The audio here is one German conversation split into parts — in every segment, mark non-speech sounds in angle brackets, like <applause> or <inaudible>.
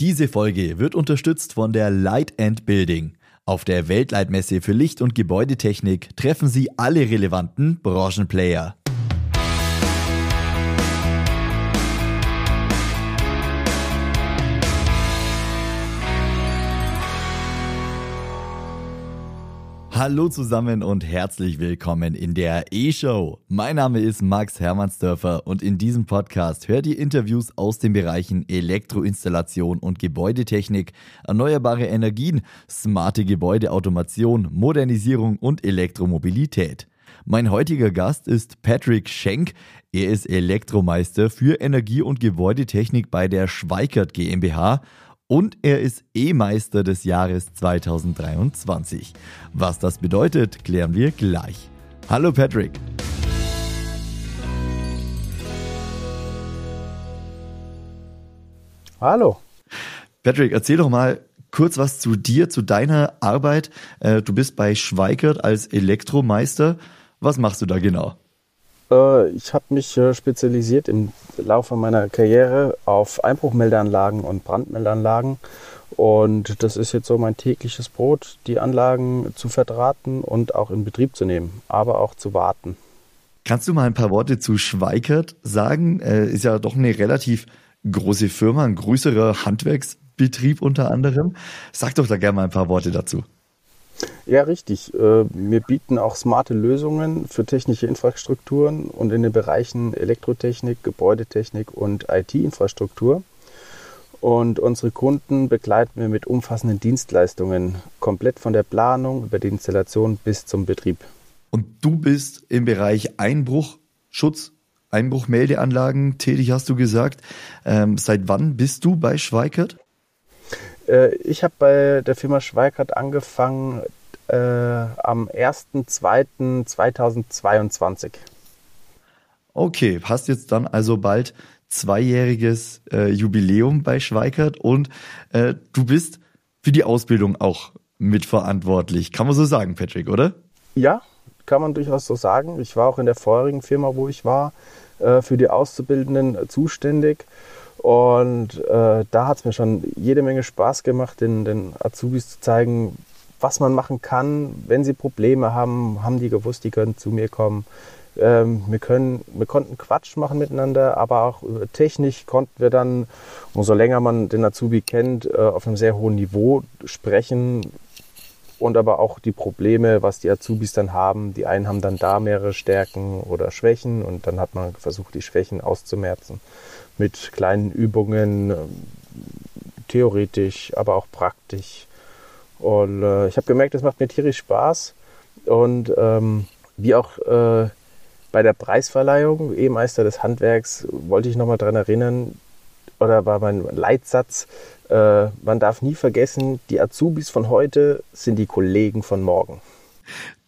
Diese Folge wird unterstützt von der Light and Building. Auf der Weltleitmesse für Licht- und Gebäudetechnik treffen Sie alle relevanten Branchenplayer. Hallo zusammen und herzlich willkommen in der E-Show. Mein Name ist Max Hermannsdörfer und in diesem Podcast hört ihr Interviews aus den Bereichen Elektroinstallation und Gebäudetechnik, erneuerbare Energien, smarte Gebäudeautomation, Modernisierung und Elektromobilität. Mein heutiger Gast ist Patrick Schenk. Er ist Elektromeister für Energie- und Gebäudetechnik bei der Schweikert GmbH und er ist E-Meister des Jahres 2023. Was das bedeutet, klären wir gleich. Hallo Patrick. Hallo. Patrick, erzähl doch mal kurz was zu dir, zu deiner Arbeit. Äh, du bist bei Schweikert als Elektromeister. Was machst du da genau? Äh, ich habe mich äh, spezialisiert im Laufe meiner Karriere auf Einbruchmeldeanlagen und Brandmeldeanlagen. Und das ist jetzt so mein tägliches Brot, die Anlagen zu verdrahten und auch in Betrieb zu nehmen, aber auch zu warten. Kannst du mal ein paar Worte zu Schweikert sagen? Äh, ist ja doch eine relativ große Firma, ein größerer Handwerksbetrieb unter anderem. Sag doch da gerne mal ein paar Worte dazu. Ja, richtig. Äh, wir bieten auch smarte Lösungen für technische Infrastrukturen und in den Bereichen Elektrotechnik, Gebäudetechnik und IT-Infrastruktur. Und unsere Kunden begleiten wir mit umfassenden Dienstleistungen, komplett von der Planung über die Installation bis zum Betrieb. Und du bist im Bereich Einbruchschutz, Einbruchmeldeanlagen tätig, hast du gesagt. Ähm, seit wann bist du bei Schweikert? Äh, ich habe bei der Firma Schweikert angefangen äh, am 1.2.2022. Okay, hast jetzt dann also bald zweijähriges äh, Jubiläum bei Schweikert und äh, du bist für die Ausbildung auch mitverantwortlich. Kann man so sagen, Patrick, oder? Ja, kann man durchaus so sagen. Ich war auch in der vorherigen Firma, wo ich war, äh, für die Auszubildenden zuständig. Und äh, da hat es mir schon jede Menge Spaß gemacht, den, den Azubis zu zeigen, was man machen kann. Wenn sie Probleme haben, haben die gewusst, die können zu mir kommen. Ähm, wir, können, wir konnten Quatsch machen miteinander, aber auch Technik konnten wir dann, umso länger man den Azubi kennt, äh, auf einem sehr hohen Niveau sprechen. Und aber auch die Probleme, was die Azubis dann haben. Die einen haben dann da mehrere Stärken oder Schwächen und dann hat man versucht, die Schwächen auszumerzen mit kleinen Übungen, ähm, theoretisch, aber auch praktisch. Und äh, ich habe gemerkt, das macht mir tierisch Spaß. Und ähm, wie auch äh, bei der Preisverleihung, E-Meister des Handwerks, wollte ich nochmal daran erinnern, oder war mein Leitsatz, äh, man darf nie vergessen, die Azubis von heute sind die Kollegen von morgen.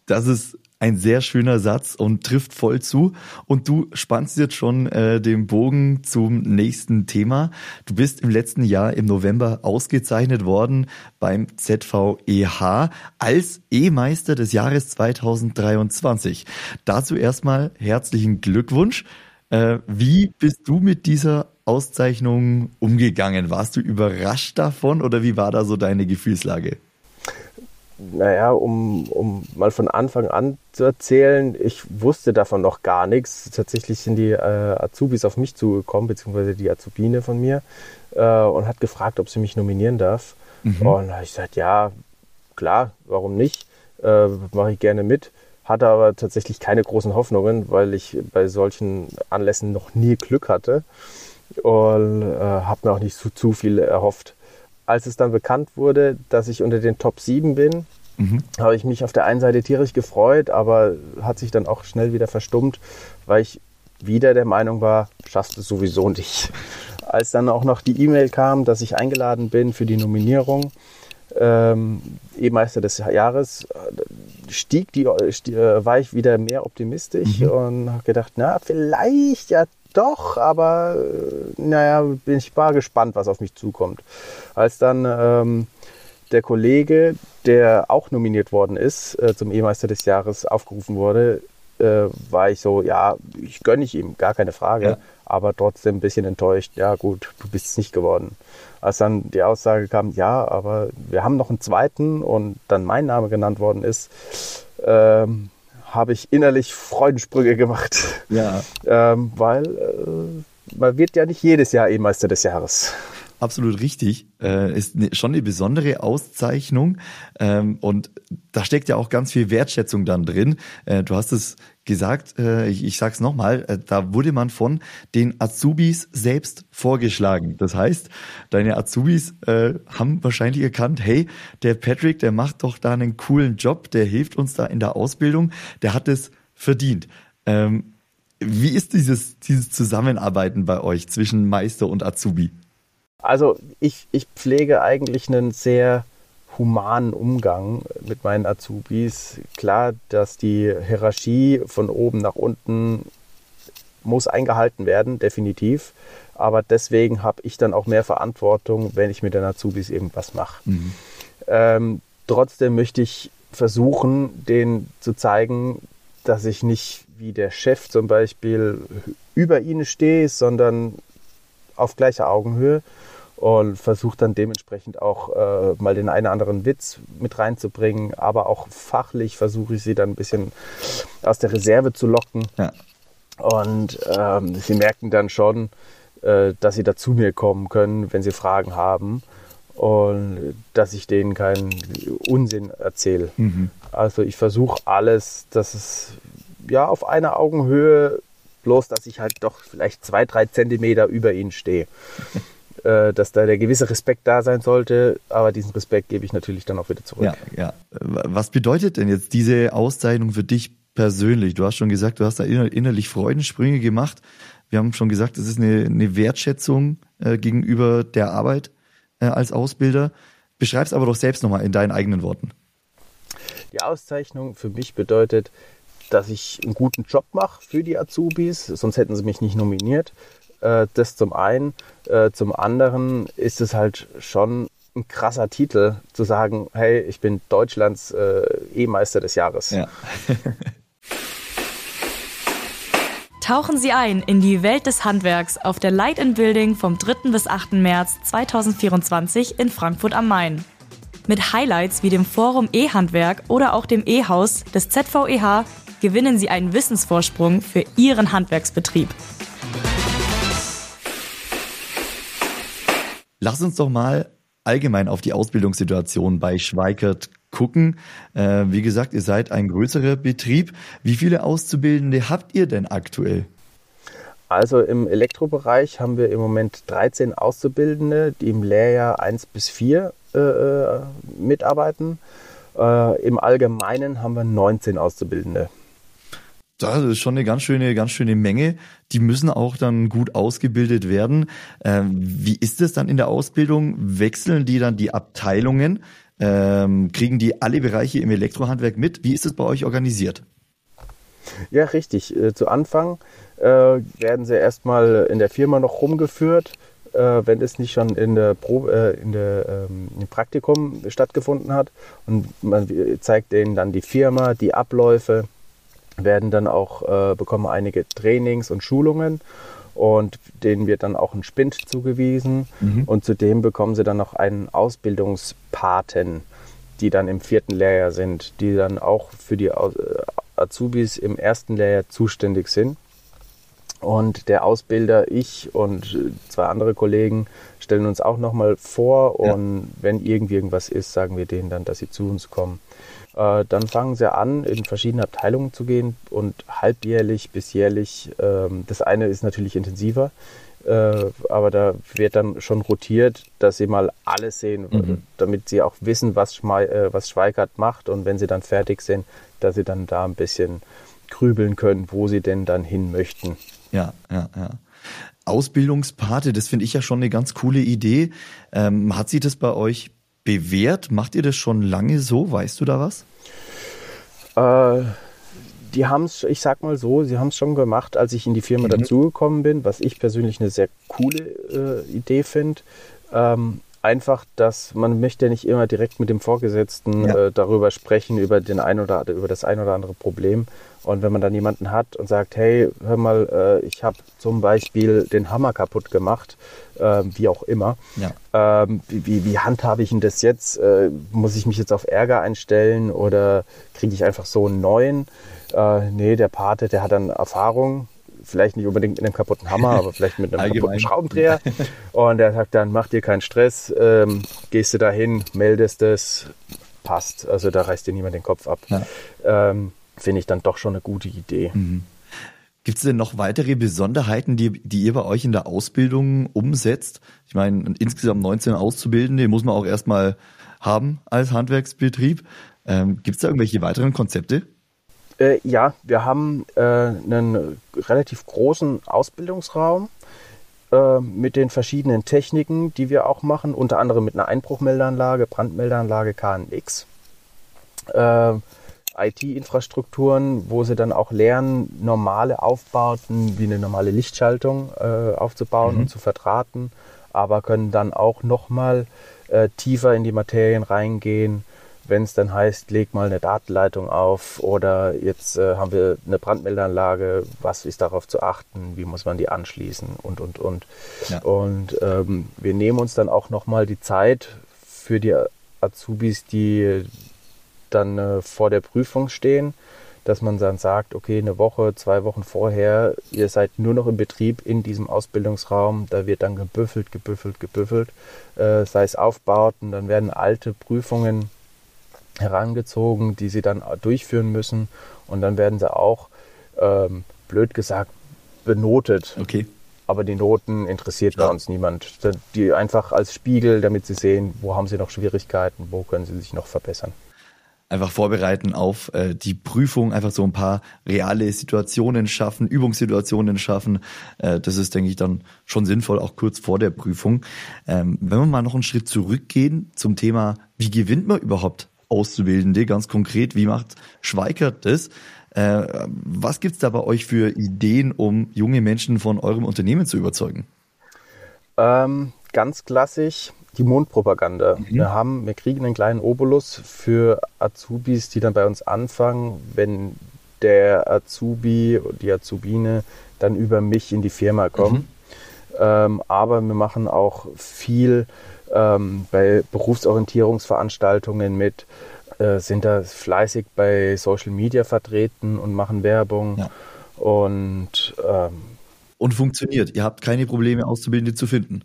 Das ist ein sehr schöner Satz und trifft voll zu. Und du spannst jetzt schon äh, den Bogen zum nächsten Thema. Du bist im letzten Jahr im November ausgezeichnet worden beim ZVEH als E-Meister des Jahres 2023. Dazu erstmal herzlichen Glückwunsch. Äh, wie bist du mit dieser Auszeichnung umgegangen? Warst du überrascht davon oder wie war da so deine Gefühlslage? Naja, um, um mal von Anfang an zu erzählen, ich wusste davon noch gar nichts. Tatsächlich sind die äh, Azubis auf mich zugekommen, beziehungsweise die Azubine von mir, äh, und hat gefragt, ob sie mich nominieren darf. Mhm. Und ich gesagt, ja, klar, warum nicht? Äh, Mache ich gerne mit. Hatte aber tatsächlich keine großen Hoffnungen, weil ich bei solchen Anlässen noch nie Glück hatte und äh, habe mir auch nicht zu, zu viel erhofft als es dann bekannt wurde, dass ich unter den Top 7 bin, mhm. habe ich mich auf der einen Seite tierisch gefreut, aber hat sich dann auch schnell wieder verstummt, weil ich wieder der Meinung war, schaffst du sowieso nicht. <laughs> Als dann auch noch die E-Mail kam, dass ich eingeladen bin für die Nominierung, ähm, E-Meister des Jahres, stieg die, stieg, äh, war ich wieder mehr optimistisch mhm. und habe gedacht, na, vielleicht ja doch, aber äh, naja, bin ich mal gespannt, was auf mich zukommt. Als dann ähm, der Kollege, der auch nominiert worden ist, äh, zum E-Meister des Jahres aufgerufen wurde, äh, war ich so, ja, ich gönne ich ihm, gar keine Frage, Ja. aber trotzdem ein bisschen enttäuscht. Ja gut, du bist es nicht geworden. Als dann die Aussage kam, ja, aber wir haben noch einen zweiten und dann mein Name genannt worden ist, ähm, habe ich innerlich Freudensprünge gemacht, Ja. ähm, weil äh, man wird ja nicht jedes Jahr E-Meister des Jahres. Absolut richtig. Äh, ist ne, schon eine besondere Auszeichnung. Ähm, und da steckt ja auch ganz viel Wertschätzung dann drin. Äh, du hast es gesagt, äh, ich, ich sag's nochmal, äh, da wurde man von den Azubis selbst vorgeschlagen. Das heißt, deine Azubis äh, haben wahrscheinlich erkannt, hey, der Patrick, der macht doch da einen coolen Job, der hilft uns da in der Ausbildung, der hat es verdient. Ähm, wie ist dieses, dieses Zusammenarbeiten bei euch zwischen Meister und Azubi? Also ich, ich pflege eigentlich einen sehr humanen Umgang mit meinen Azubis. Klar, dass die Hierarchie von oben nach unten muss eingehalten werden, definitiv. Aber deswegen habe ich dann auch mehr Verantwortung, wenn ich mit den Azubis irgendwas mache. Ähm, trotzdem möchte ich versuchen, denen zu zeigen, dass ich nicht wie der Chef zum Beispiel über ihnen stehe, sondern auf gleicher Augenhöhe und versuche dann dementsprechend auch äh, mal den einen oder anderen Witz mit reinzubringen, aber auch fachlich versuche ich sie dann ein bisschen aus der Reserve zu locken. Ja. Und ähm, sie merken dann schon, äh, dass sie da zu mir kommen können, wenn sie Fragen haben und dass ich denen keinen Unsinn erzähle. Also ich versuche alles, dass es ja auf einer Augenhöhe, bloß dass ich halt doch vielleicht zwei, drei Zentimeter über ihnen stehe. <laughs> äh, dass da der gewisse Respekt da sein sollte, aber diesen Respekt gebe ich natürlich dann auch wieder zurück. Ja, ja. Was bedeutet denn jetzt diese Auszeichnung für dich persönlich? Du hast schon gesagt, du hast da inner innerlich Freudensprünge gemacht. Wir haben schon gesagt, es ist eine, eine Wertschätzung äh, gegenüber der Arbeit äh, als Ausbilder. Beschreib's aber doch selbst nochmal in deinen eigenen Worten. Die Auszeichnung für mich bedeutet, dass ich einen guten Job mache für die Azubis, sonst hätten sie mich nicht nominiert. Äh, das zum einen. Äh, zum anderen ist es halt schon ein krasser Titel, zu sagen, hey, ich bin Deutschlands äh, E-Meister des Jahres. Ja. <laughs> Tauchen Sie ein in die Welt des Handwerks auf der Light in Building vom 3. bis 8. März 2024 in Frankfurt am Main. Mit Highlights wie dem Forum E-Handwerk oder auch dem E-Haus des ZVEH gewinnen Sie einen Wissensvorsprung für Ihren Handwerksbetrieb. Lass uns doch mal allgemein auf die Ausbildungssituation bei Schweikert gucken. Äh, wie gesagt, ihr seid ein größerer Betrieb. Wie viele Auszubildende habt ihr denn aktuell? Also im Elektrobereich haben wir im Moment 13 Auszubildende, die im Lehrjahr 1 bis 4 äh, mitarbeiten. Äh, Im Allgemeinen haben wir 19 Auszubildende. Das ist schon eine ganz schöne, ganz schöne Menge. Die müssen auch dann gut ausgebildet werden. Ähm, wie ist es dann in der Ausbildung? Wechseln die dann die Abteilungen? Ähm, kriegen die alle Bereiche im Elektrohandwerk mit? Wie ist es bei euch organisiert? Ja, richtig. Äh, zu Anfang äh, werden sie erstmal in der Firma noch rumgeführt, äh, wenn es nicht schon in der Probe, äh, in der, ähm, im Praktikum stattgefunden hat. Und man zeigt denen dann die Firma, die Abläufe, werden dann auch, äh, bekommen einige Trainings und Schulungen und denen wird dann auch ein Spind zugewiesen und zudem bekommen sie dann noch einen Ausbildungspaten, die dann im vierten Lehrjahr sind, die dann auch für die äh, Azubis im ersten Lehrjahr zuständig sind. Und der Ausbilder, ich und äh, zwei andere Kollegen stellen uns auch nochmal vor Ja. und wenn irgendwie irgendwas ist, sagen wir denen dann, dass sie zu uns kommen. Äh, dann fangen sie an, in verschiedene Abteilungen zu gehen und halbjährlich bis jährlich. Ähm, das eine ist natürlich intensiver, äh, aber da wird dann schon rotiert, dass sie mal alles sehen, Mhm. damit sie auch wissen, was, Schmei äh, was Schweikart macht und wenn sie dann fertig sind, dass sie dann da ein bisschen grübeln können, wo sie denn dann hin möchten. Ja, ja, ja. Ausbildungspate, das finde ich ja schon eine ganz coole Idee. Ähm, hat sich das bei euch bewährt? Macht ihr das schon lange so? Weißt du da was? Äh, die haben es, ich sag mal so, sie haben es schon gemacht, als ich in die Firma dazugekommen bin, was ich persönlich eine sehr coole äh, Idee finde. Ähm, einfach, dass man möchte nicht immer direkt mit dem Vorgesetzten ja. äh, darüber sprechen, über den ein oder über das ein oder andere Problem. Und wenn man dann jemanden hat und sagt, hey, hör mal, äh, ich habe zum Beispiel den Hammer kaputt gemacht, äh, wie auch immer. Ja. Ähm, wie, wie handhabe ich denn das jetzt? Äh, muss ich mich jetzt auf Ärger einstellen oder kriege ich einfach so einen neuen? Äh, nee, der Pate, der hat dann Erfahrung, vielleicht nicht unbedingt mit einem kaputten Hammer, <laughs> aber vielleicht mit einem kaputten Schraubendreher. Und er sagt dann, mach dir keinen Stress, ähm, gehst du dahin, meldest es, passt. Also da reißt dir niemand den Kopf ab. Ja. Ähm, Finde ich dann doch schon eine gute Idee. Mhm. Gibt es denn noch weitere Besonderheiten, die, die ihr bei euch in der Ausbildung umsetzt? Ich meine, insgesamt 19 Auszubildende muss man auch erstmal haben als Handwerksbetrieb. Ähm, Gibt es da irgendwelche weiteren Konzepte? Äh, ja, wir haben äh, einen relativ großen Ausbildungsraum äh, mit den verschiedenen Techniken, die wir auch machen, unter anderem mit einer Einbruchmeldeanlage, Brandmeldeanlage KNX. Äh, IT-Infrastrukturen, wo sie dann auch lernen, normale Aufbauten wie eine normale Lichtschaltung äh, aufzubauen mhm. und zu verdrahten, aber können dann auch nochmal äh, tiefer in die Materien reingehen, wenn es dann heißt, leg mal eine Datenleitung auf oder jetzt äh, haben wir eine Brandmeldeanlage, was ist darauf zu achten, wie muss man die anschließen und, und, und. Ja. Und ähm, wir nehmen uns dann auch nochmal die Zeit für die Azubis, die dann äh, vor der Prüfung stehen, dass man dann sagt, okay, eine Woche, zwei Wochen vorher, ihr seid nur noch im Betrieb in diesem Ausbildungsraum, da wird dann gebüffelt, gebüffelt, gebüffelt, äh, sei es Aufbauten, dann werden alte Prüfungen herangezogen, die sie dann durchführen müssen. Und dann werden sie auch, ähm, blöd gesagt, benotet. Okay. Aber die Noten interessiert ja. bei uns niemand. Die einfach als Spiegel, damit sie sehen, wo haben sie noch Schwierigkeiten, wo können sie sich noch verbessern einfach vorbereiten auf äh, die Prüfung, einfach so ein paar reale Situationen schaffen, Übungssituationen schaffen. Äh, das ist, denke ich, dann schon sinnvoll, auch kurz vor der Prüfung. Ähm, wenn wir mal noch einen Schritt zurückgehen zum Thema, wie gewinnt man überhaupt Auszubildende, ganz konkret, wie macht Schweikert das? Äh, was gibt's da bei euch für Ideen, um junge Menschen von eurem Unternehmen zu überzeugen? Ähm, ganz klassisch die Mondpropaganda. Mhm. Wir haben, wir kriegen einen kleinen Obolus für Azubis, die dann bei uns anfangen, wenn der Azubi, die Azubine dann über mich in die Firma kommt. Mhm. Ähm, aber wir machen auch viel ähm, bei Berufsorientierungsveranstaltungen mit, äh, sind da fleißig bei Social Media vertreten und machen Werbung. Ja. Und, ähm, und funktioniert. Ihr habt keine Probleme, Auszubildende zu finden.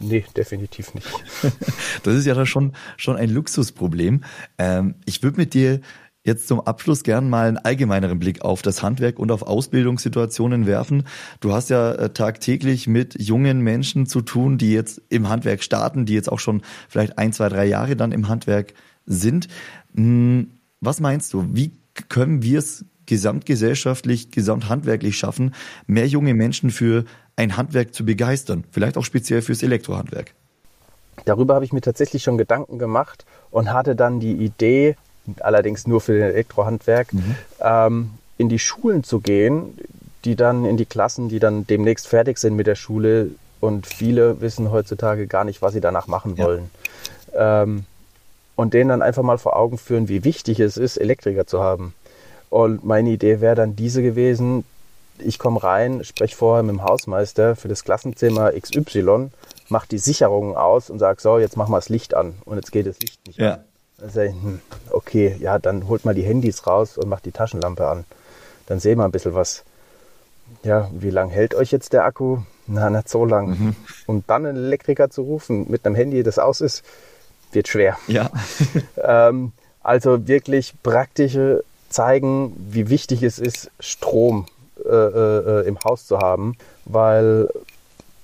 Nee, definitiv nicht. <laughs> das ist ja dann schon, schon ein Luxusproblem. Ähm, ich würde mit dir jetzt zum Abschluss gern mal einen allgemeineren Blick auf das Handwerk und auf Ausbildungssituationen werfen. Du hast ja äh, tagtäglich mit jungen Menschen zu tun, die jetzt im Handwerk starten, die jetzt auch schon vielleicht ein, zwei, drei Jahre dann im Handwerk sind. Hm, was meinst du? Wie können wir es gesamtgesellschaftlich, gesamthandwerklich schaffen, mehr junge Menschen für ein Handwerk zu begeistern? Vielleicht auch speziell fürs Elektrohandwerk. Darüber habe ich mir tatsächlich schon Gedanken gemacht und hatte dann die Idee, allerdings nur für den Elektrohandwerk, mhm. ähm, in die Schulen zu gehen, die dann in die Klassen, die dann demnächst fertig sind mit der Schule und viele wissen heutzutage gar nicht, was sie danach machen ja. wollen. Ähm, und denen dann einfach mal vor Augen führen, wie wichtig es ist, Elektriker zu haben. Und meine Idee wäre dann diese gewesen, ich komme rein, spreche vorher mit dem Hausmeister für das Klassenzimmer XY, mache die Sicherungen aus und sage, so, jetzt machen wir das Licht an. Und jetzt geht das Licht nicht ja. an. Dann sage ich, hm, okay, ja, dann holt mal die Handys raus und macht die Taschenlampe an. Dann sehen wir ein bisschen was. Ja, wie lange hält euch jetzt der Akku? Na, nicht so lang. Mhm. Und dann einen Elektriker zu rufen mit einem Handy, das aus ist, wird schwer. Ja. <laughs> ähm, also wirklich praktische zeigen, wie wichtig es ist, Strom äh, äh, im Haus zu haben, weil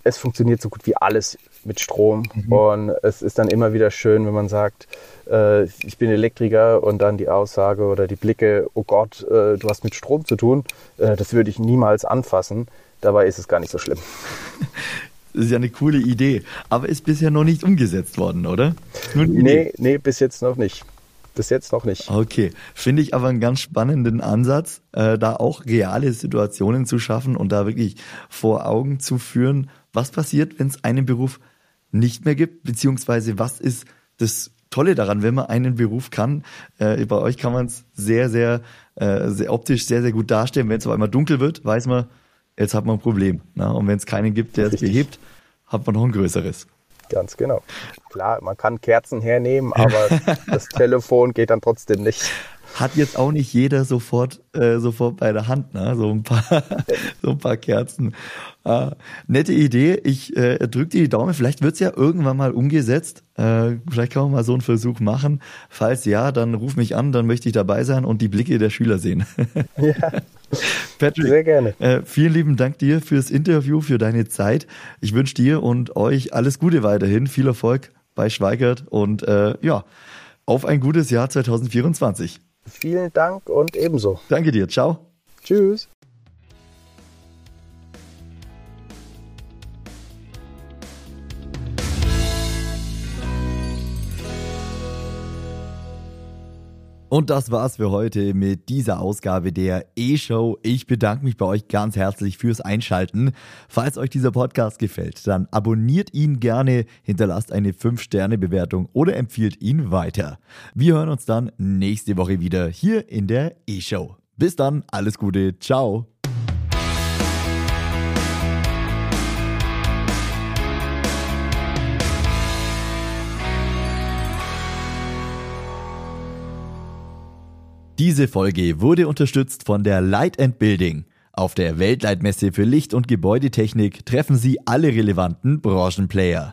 es funktioniert so gut wie alles mit Strom. Mhm. Und es ist dann immer wieder schön, wenn man sagt, äh, ich bin Elektriker und dann die Aussage oder die Blicke, oh Gott, äh, du hast mit Strom zu tun, äh, das würde ich niemals anfassen. Dabei ist es gar nicht so schlimm. <laughs> Das ist ja eine coole Idee, aber ist bisher noch nicht umgesetzt worden, oder? Nee, nee, bis jetzt noch nicht. Bis jetzt noch nicht. Okay, finde ich aber einen ganz spannenden Ansatz, äh, da auch reale Situationen zu schaffen und da wirklich vor Augen zu führen, was passiert, wenn es einen Beruf nicht mehr gibt, beziehungsweise was ist das Tolle daran, wenn man einen Beruf kann. Äh, bei euch kann man es sehr, sehr, äh, sehr optisch sehr, sehr gut darstellen. Wenn es auf einmal dunkel wird, weiß man, jetzt hat man ein Problem. Ne? Und wenn es keinen gibt, der es behebt, hat man noch ein größeres. Ganz genau. Klar, man kann Kerzen hernehmen, aber <laughs> das Telefon geht dann trotzdem nicht hat jetzt auch nicht jeder sofort, äh, sofort bei der Hand, ne? so, ein paar, <laughs> so ein paar Kerzen. Äh, nette Idee, ich äh, drücke dir die Daumen, vielleicht wird's ja irgendwann mal umgesetzt. Äh, vielleicht kann man mal so einen Versuch machen. Falls ja, dann ruf mich an, dann möchte ich dabei sein und die Blicke der Schüler sehen. <laughs> ja. Patrick, Sehr gerne. Äh, vielen lieben Dank dir fürs Interview, für deine Zeit. Ich wünsche dir und euch alles Gute weiterhin, viel Erfolg bei Schweigert und äh, ja, auf ein gutes Jahr 2024. Vielen Dank und ebenso. Danke dir. Ciao. Tschüss. Und das war's für heute mit dieser Ausgabe der E-Show. Ich bedanke mich bei euch ganz herzlich fürs Einschalten. Falls euch dieser Podcast gefällt, dann abonniert ihn gerne, hinterlasst eine 5-Sterne-Bewertung oder empfiehlt ihn weiter. Wir hören uns dann nächste Woche wieder hier in der E-Show. Bis dann, alles Gute, ciao. Diese Folge wurde unterstützt von der Light and Building. Auf der Weltleitmesse für Licht- und Gebäudetechnik treffen Sie alle relevanten Branchenplayer.